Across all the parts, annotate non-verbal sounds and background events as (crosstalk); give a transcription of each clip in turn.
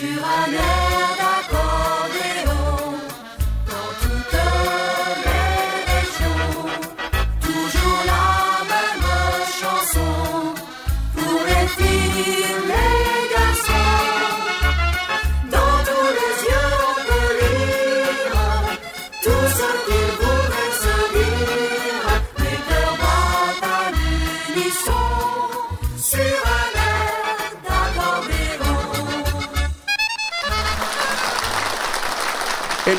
sur un air.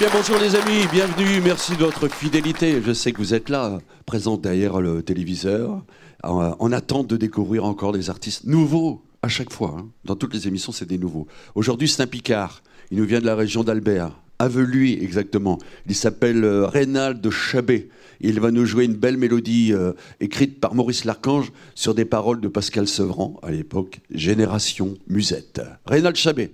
Bonjour les amis, bienvenue, merci de votre fidélité. Je sais que vous êtes là, présent derrière le téléviseur, en, attente de découvrir encore des artistes nouveaux à chaque fois. Hein. Dans toutes les émissions, c'est des nouveaux. Aujourd'hui, c'est un Picard. Il nous vient de la région d'Albert, Aveluy exactement. Il s'appelle euh, Reynald Chabet. Il va nous jouer une belle mélodie euh, écrite par Maurice Larchange sur des paroles de Pascal Sevran, à l'époque, Génération Musette. Reynald Chabet.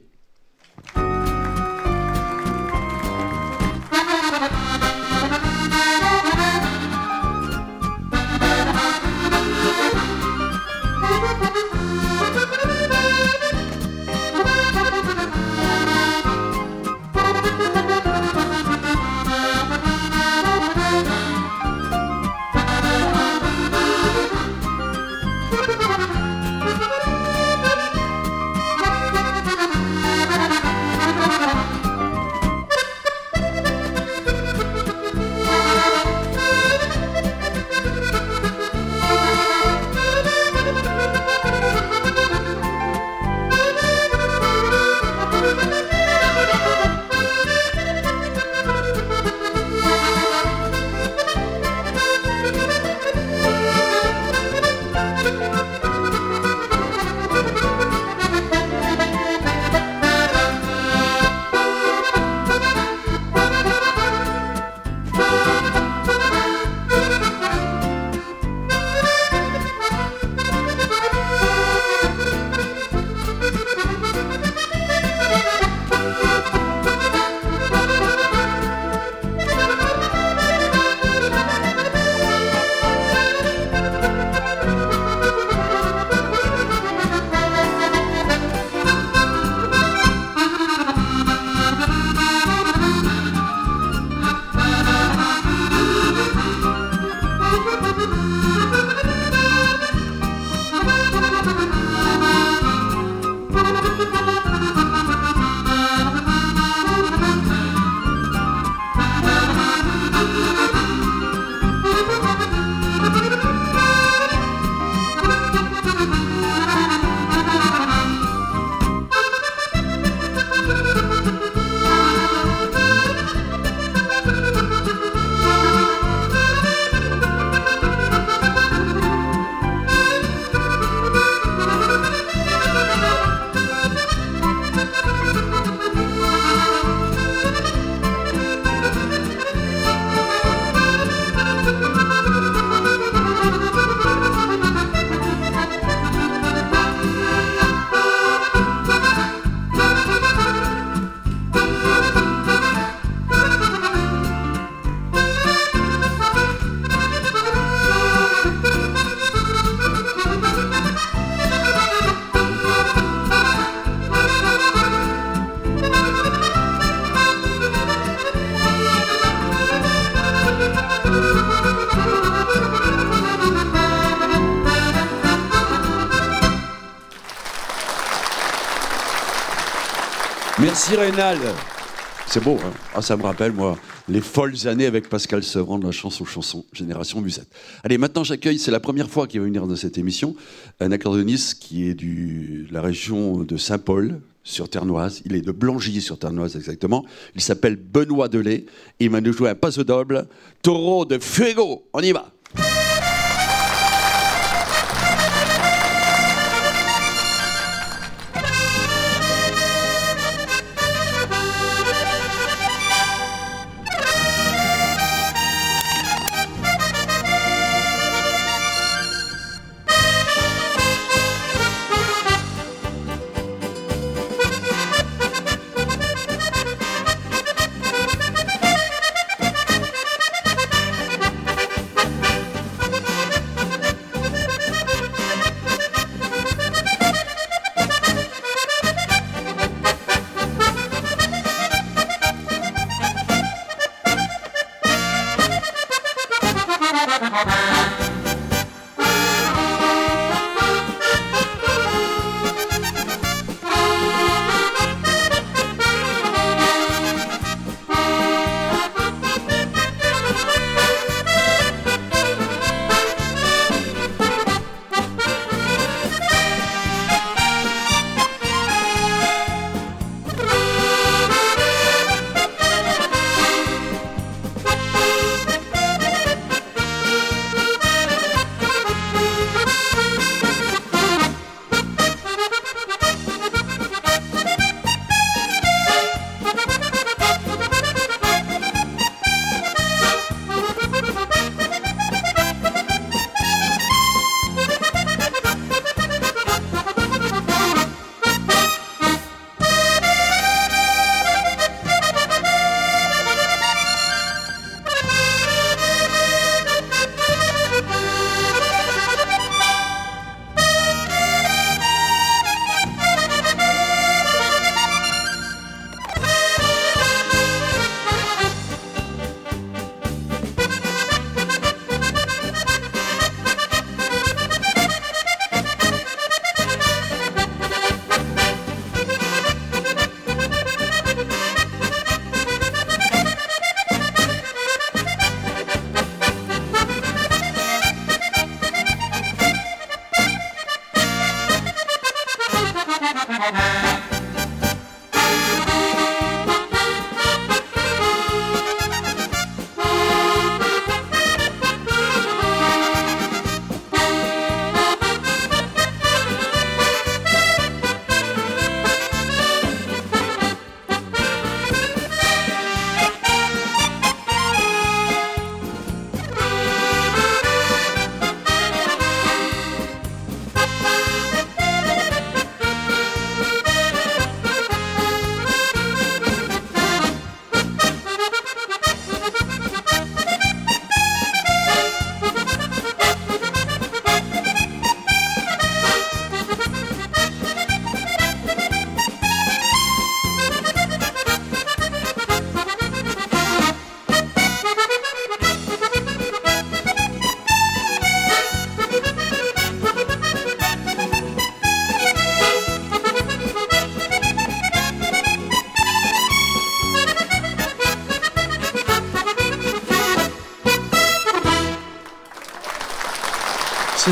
C'est beau, hein ah, ça me rappelle, moi, les folles années avec Pascal Sevran de la chanson chanson Génération Musette. Allez, maintenant j'accueille, c'est la première fois qu'il va venir dans cette émission, un accordoniste qui est de la région de Saint-Paul, sur Ternoise. Il est de Blangy sur Ternoise exactement. Il s'appelle Benoît Delay. Il va nous jouer un passe double. Taureau de Fuego. On y va.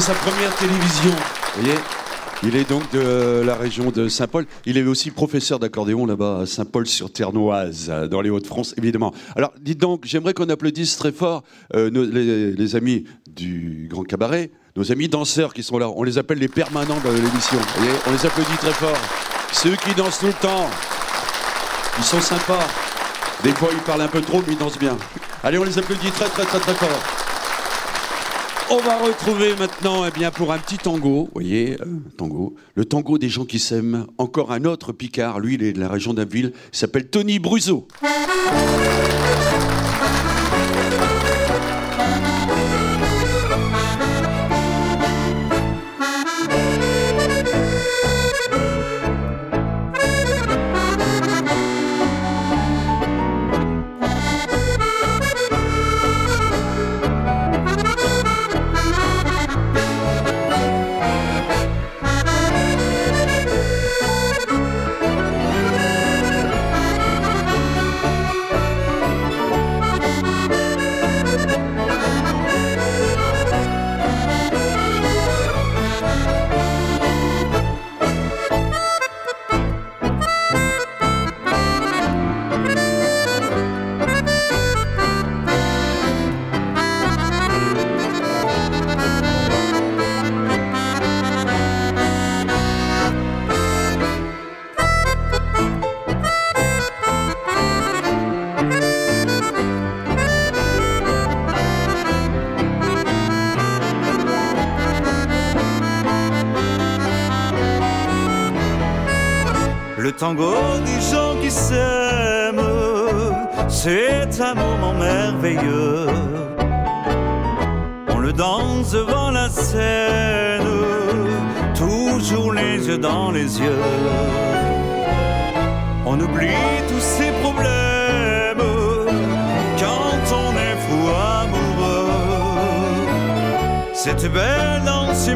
Sa première télévision. Il est donc de la région de Saint-Paul. Il est aussi professeur d'accordéon là-bas à Saint-Paul-sur-Ternoise, dans les Hauts-de-France, évidemment. Alors, dites donc, j'aimerais qu'on applaudisse très fort euh, les, amis du Grand Cabaret, nos amis danseurs qui sont là. On les appelle les permanents de l'émission. On les applaudit très fort. Ceux qui dansent tout le temps. Ils sont sympas. Des fois, ils parlent un peu trop, mais ils dansent bien. Allez, on les applaudit très, très, très, très fort. On va retrouver maintenant, eh bien, pour un petit tango, vous voyez, euh, tango, le tango des gens qui s'aiment. Encore un autre Picard, lui, il est de la région d'Abbeville, il s'appelle Tony Bruzo. C'est un moment merveilleux. On le danse devant la scène, toujours les yeux dans les yeux. On oublie tous ses problèmes quand on est fou amoureux. Cette belle danse si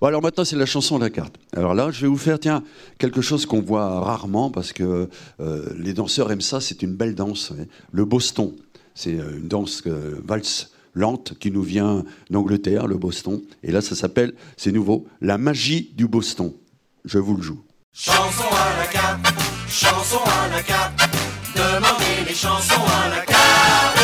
Bon, alors maintenant, c'est la chanson de la carte. Alors là, je vais vous faire, tiens, quelque chose qu'on voit rarement parce que euh, les danseurs aiment ça. C'est une belle danse. Le Boston. C'est euh, une danse euh, valse lente qui nous vient d'Angleterre, le Boston. Et là, ça s'appelle, c'est nouveau, la magie du Boston. Je vous le joue. Chanson à la carte, chanson à la carte, demandez les chansons à la carte.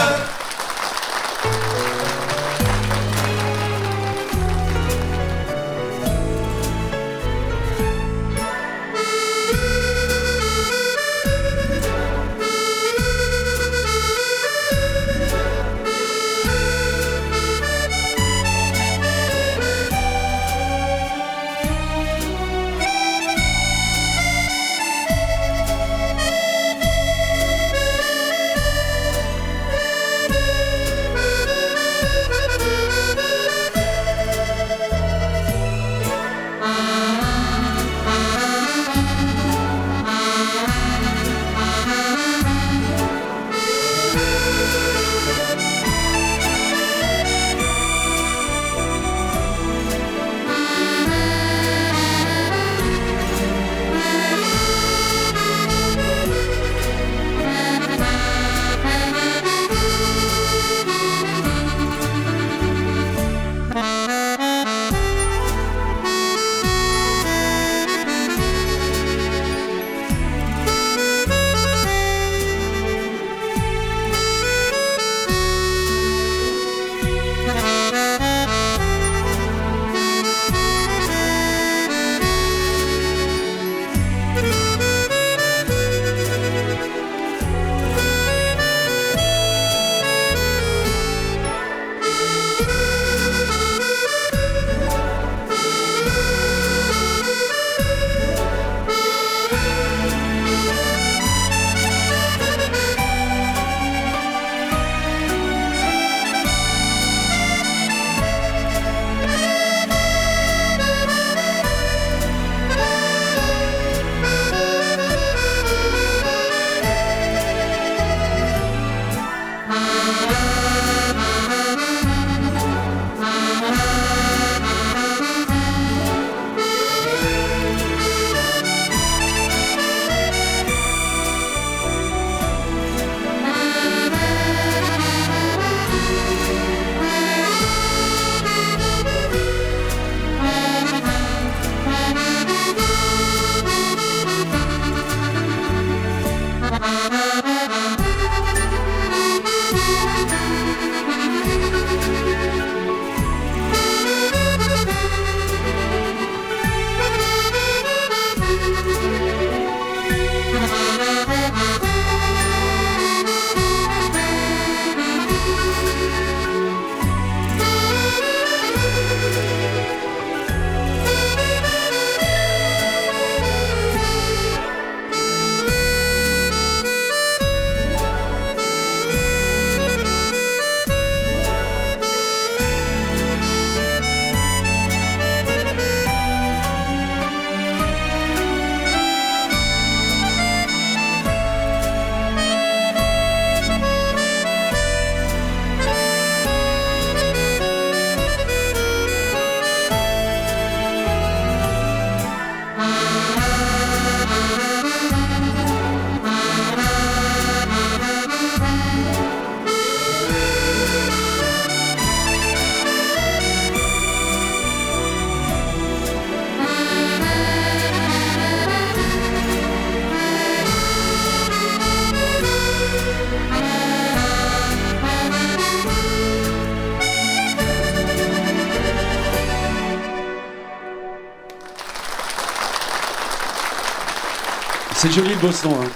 Joli le beau. Hein.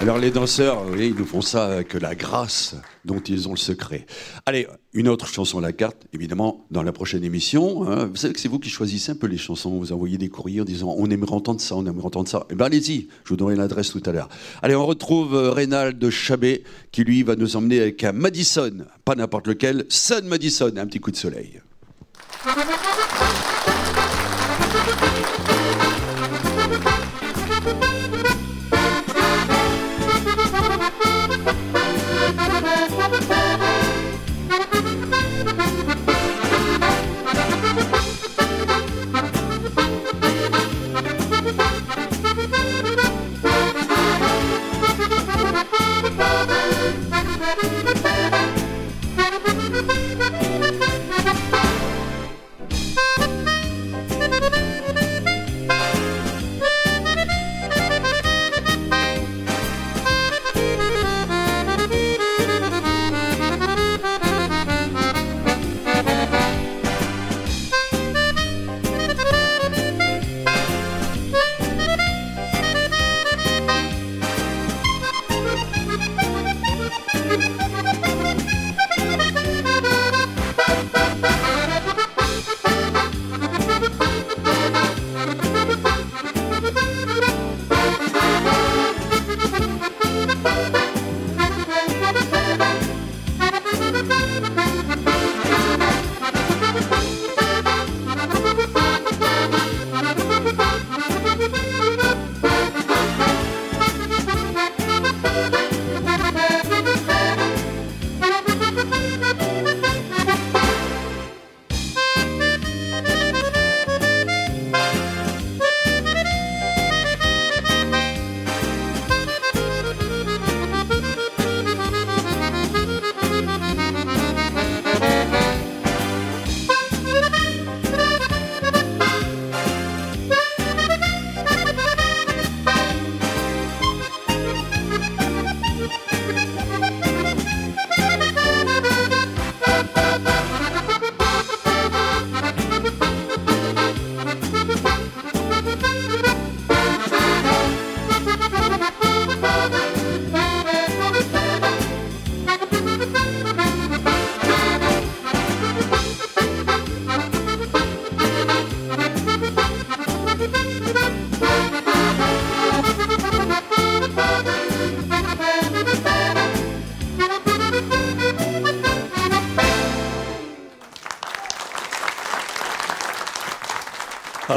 Alors les danseurs, ils nous font ça avec la grâce dont ils ont le secret. Allez, une autre chanson à la carte, évidemment, dans la prochaine émission. hein. Vous savez que c'est vous qui choisissez un peu les chansons. Vous envoyez des courriers en disant on aimerait entendre ça, on aimerait entendre ça. Eh bien allez-y, je vous donnerai l'adresse tout à l'heure. Allez, on retrouve euh, Reynald Chabet qui lui va nous emmener avec un Madison, pas n'importe lequel, Sun Madison, un petit coup de soleil.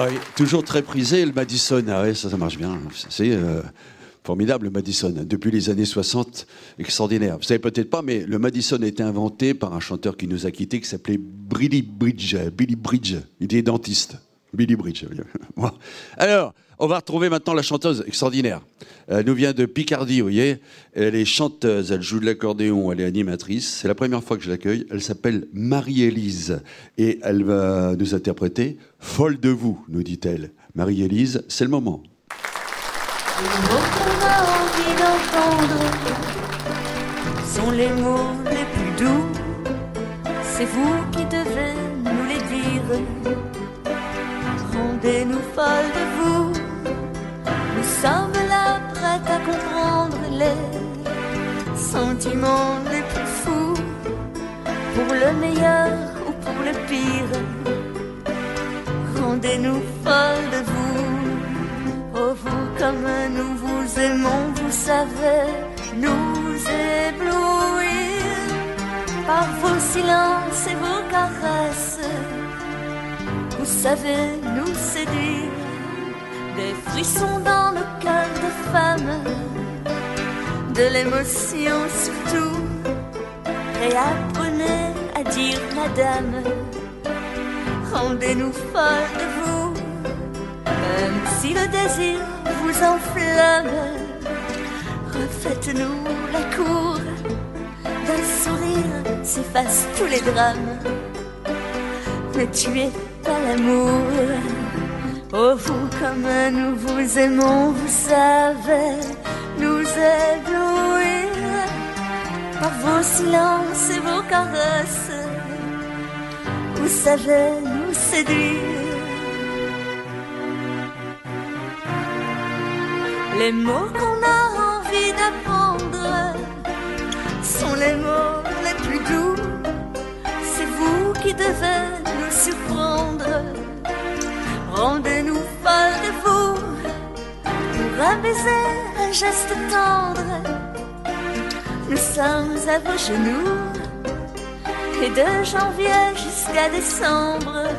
Oui, toujours très prisé, le Madison. Ah ouais, ça, ça marche bien. C'est euh, formidable, le Madison. Depuis les années 60, extraordinaire. Vous savez peut-être pas, mais le Madison a été inventé par un chanteur qui nous a quittés, qui s'appelait Billy Bridge. Billy Bridge. Il était dentiste. Billy Bridge. (laughs) Alors, on va retrouver maintenant la chanteuse extraordinaire. Elle nous vient de Picardie, vous voyez. Elle est chanteuse, elle joue de l'accordéon, elle est animatrice. C'est la première fois que je l'accueille. Elle s'appelle Marie-Élise et elle va nous interpréter Folle de vous, nous dit-elle. Marie-Élise, c'est le moment. Sont les mots les plus doux. C'est vous qui devez nous les dire. Rendez-nous folles de vous. Sommes là prêtes à comprendre les sentiments les plus fous. Pour le meilleur ou pour le pire. Rendez-nous folles de vous. Oh, vous comme nous vous aimons, vous savez nous éblouir par vos silences et vos caresses. Vous savez nous séduire, des frissons dans le cœur de femme, de l'émotion surtout. Et apprenez à dire madame, rendez-nous folles de vous. Même si le désir vous enflamme, refaites-nous la cour. D'un sourire s'effacent tous les drames. Ne tuez pas l'amour. Oh, vous comme nous vous aimons, vous savez nous éblouir par vos silences et vos caresses. Vous savez nous séduire. Les mots qu'on a envie d'apprendre sont les mots les plus doux. C'est vous qui devez nous surprendre. Rendez-nous folles de vous pour un baiser, un geste tendre. Nous sommes à vos genoux et de janvier jusqu'à décembre.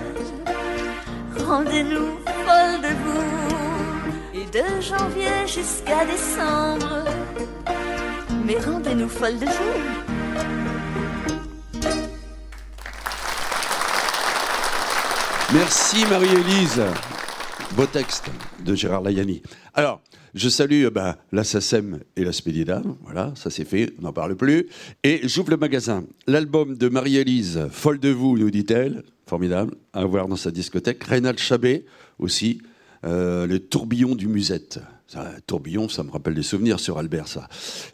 Rendez-nous folles de vous et de janvier jusqu'à décembre. Mais rendez-nous folles de vous. Merci Marie-Élise. Beau texte de Gérard Layani. Alors, je salue bah, la SACEM et la Spédida. Voilà, ça c'est fait, on n'en parle plus. Et j'ouvre le magasin. L'album de Marie-Élise, Folle de vous, nous dit-elle. Formidable, à voir dans sa discothèque. Reynald Chabet aussi. euh, les tourbillons du musette. Tourbillon, ça me rappelle des souvenirs sur Albert, ça.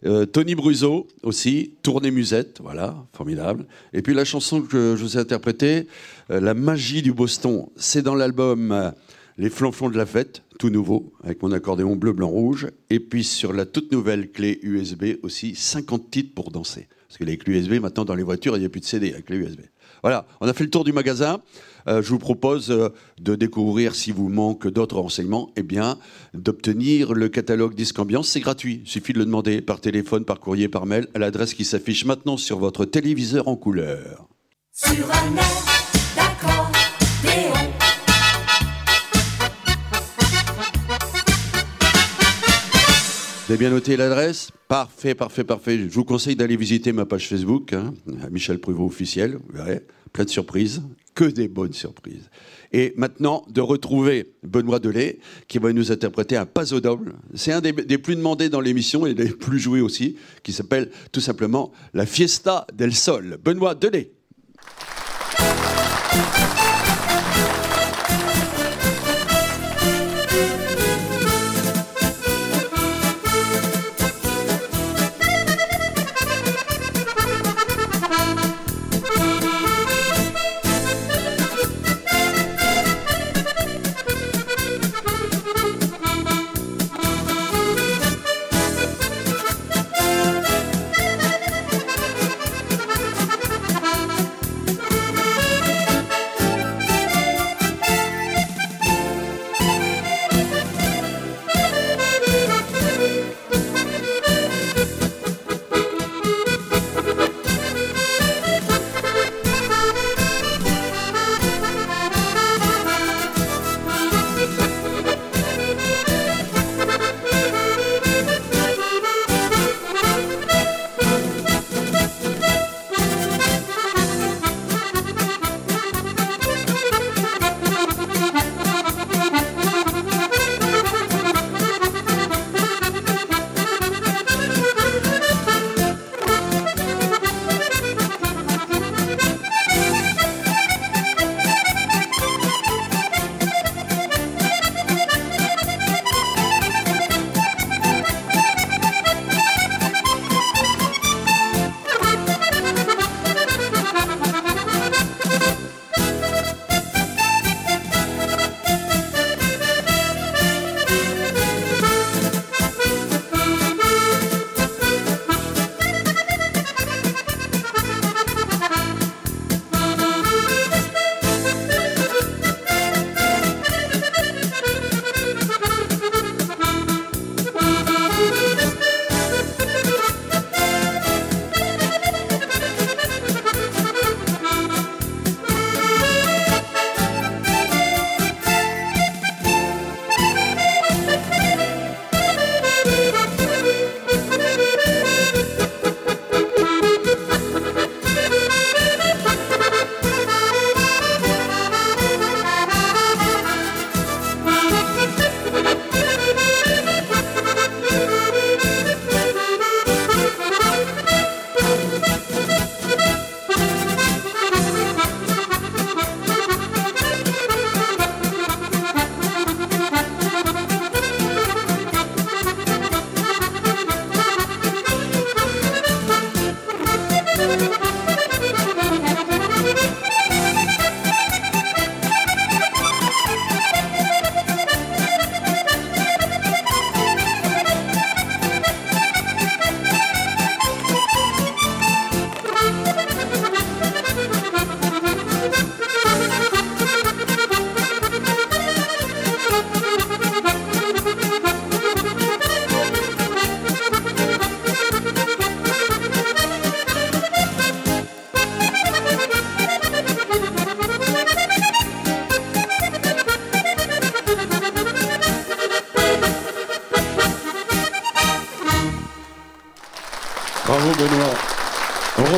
Euh, Tony Bruzo aussi, Tournée musette, voilà, formidable. Et puis la chanson que je vous ai interprétée, euh, La magie du Boston, c'est dans l'album euh, Les Flanflons de la fête, tout nouveau, avec mon accordéon bleu, blanc, rouge. Et puis sur la toute nouvelle clé USB aussi, 50 titres pour danser. Parce que les clés USB, maintenant dans les voitures, il n'y a plus de CD avec clé USB. Voilà, on a fait le tour du magasin. Euh, je vous propose euh, de découvrir, si vous manque d'autres renseignements, eh bien, d'obtenir le catalogue Disque Ambiance. C'est gratuit. Il suffit de le demander par téléphone, par courrier, par mail, à l'adresse qui s'affiche maintenant sur votre téléviseur en couleur. Sur un air d'accordéon Vous avez bien noté l'adresse? Parfait, parfait, parfait. Je vous conseille d'aller visiter ma page Facebook, hein, Michel Pruvot officiel. Vous verrez, plein de surprises, que des bonnes surprises. Et maintenant, de retrouver Benoît Delay, qui va nous interpréter un pas au double. C'est un des, des plus demandés dans l'émission et des plus joués aussi, qui s'appelle tout simplement La Fiesta del Sol. Benoît Delay.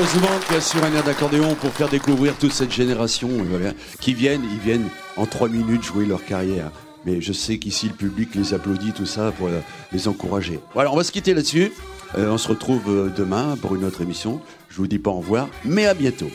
Y a sur un air d'accordéon pour faire découvrir toute cette génération qui viennent, ils viennent en trois minutes jouer leur carrière. Mais je sais qu'ici le public les applaudit, tout ça, pour euh, les encourager. Voilà, on va se quitter là-dessus. Euh, on se retrouve euh, demain pour une autre émission. Je vous dis pas au revoir, mais à bientôt.